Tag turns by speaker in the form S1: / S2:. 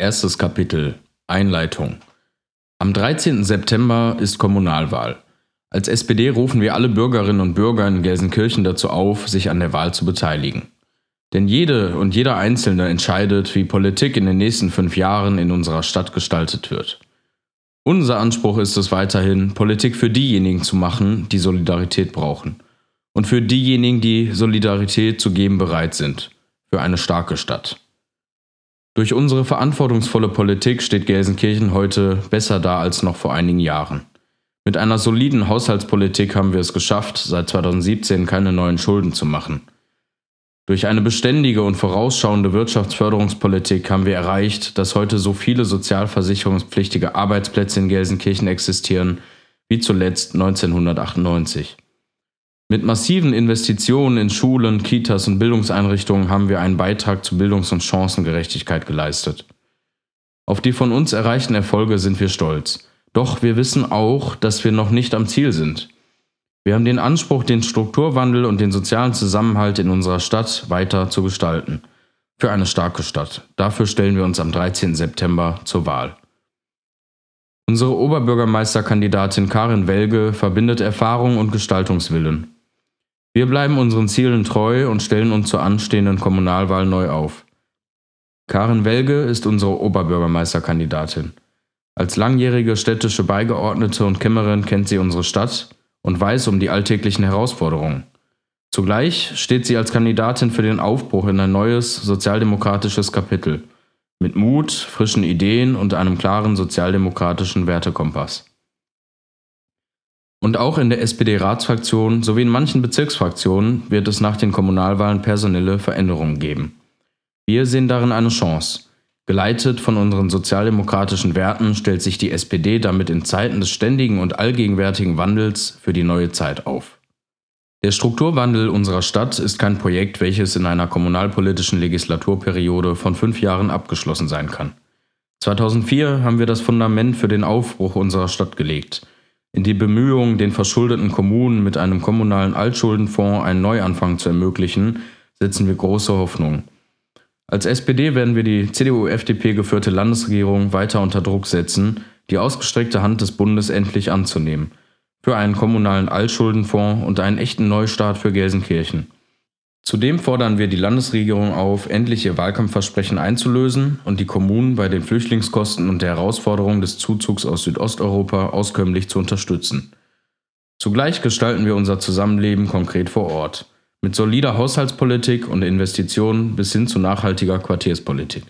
S1: Erstes Kapitel Einleitung Am 13. September ist Kommunalwahl. Als SPD rufen wir alle Bürgerinnen und Bürger in Gelsenkirchen dazu auf, sich an der Wahl zu beteiligen. Denn jede und jeder Einzelne entscheidet, wie Politik in den nächsten fünf Jahren in unserer Stadt gestaltet wird. Unser Anspruch ist es weiterhin, Politik für diejenigen zu machen, die Solidarität brauchen. Und für diejenigen, die Solidarität zu geben bereit sind. Für eine starke Stadt. Durch unsere verantwortungsvolle Politik steht Gelsenkirchen heute besser da als noch vor einigen Jahren. Mit einer soliden Haushaltspolitik haben wir es geschafft, seit 2017 keine neuen Schulden zu machen. Durch eine beständige und vorausschauende Wirtschaftsförderungspolitik haben wir erreicht, dass heute so viele sozialversicherungspflichtige Arbeitsplätze in Gelsenkirchen existieren wie zuletzt 1998. Mit massiven Investitionen in Schulen, Kitas und Bildungseinrichtungen haben wir einen Beitrag zur Bildungs- und Chancengerechtigkeit geleistet. Auf die von uns erreichten Erfolge sind wir stolz. Doch wir wissen auch, dass wir noch nicht am Ziel sind. Wir haben den Anspruch, den Strukturwandel und den sozialen Zusammenhalt in unserer Stadt weiter zu gestalten. Für eine starke Stadt. Dafür stellen wir uns am 13. September zur Wahl. Unsere Oberbürgermeisterkandidatin Karin Welge verbindet Erfahrung und Gestaltungswillen. Wir bleiben unseren Zielen treu und stellen uns zur anstehenden Kommunalwahl neu auf. Karin Welge ist unsere Oberbürgermeisterkandidatin. Als langjährige städtische Beigeordnete und Kämmerin kennt sie unsere Stadt und weiß um die alltäglichen Herausforderungen. Zugleich steht sie als Kandidatin für den Aufbruch in ein neues sozialdemokratisches Kapitel mit Mut, frischen Ideen und einem klaren sozialdemokratischen Wertekompass. Und auch in der SPD-Ratsfraktion sowie in manchen Bezirksfraktionen wird es nach den Kommunalwahlen personelle Veränderungen geben. Wir sehen darin eine Chance. Geleitet von unseren sozialdemokratischen Werten stellt sich die SPD damit in Zeiten des ständigen und allgegenwärtigen Wandels für die neue Zeit auf. Der Strukturwandel unserer Stadt ist kein Projekt, welches in einer kommunalpolitischen Legislaturperiode von fünf Jahren abgeschlossen sein kann. 2004 haben wir das Fundament für den Aufbruch unserer Stadt gelegt – in die Bemühungen, den verschuldeten Kommunen mit einem kommunalen Altschuldenfonds einen Neuanfang zu ermöglichen, setzen wir große Hoffnung. Als SPD werden wir die CDU-FDP geführte Landesregierung weiter unter Druck setzen, die ausgestreckte Hand des Bundes endlich anzunehmen, für einen kommunalen Altschuldenfonds und einen echten Neustart für Gelsenkirchen. Zudem fordern wir die Landesregierung auf, endlich ihr Wahlkampfversprechen einzulösen und die Kommunen bei den Flüchtlingskosten und der Herausforderung des Zuzugs aus Südosteuropa auskömmlich zu unterstützen. Zugleich gestalten wir unser Zusammenleben konkret vor Ort, mit solider Haushaltspolitik und Investitionen bis hin zu nachhaltiger Quartierspolitik.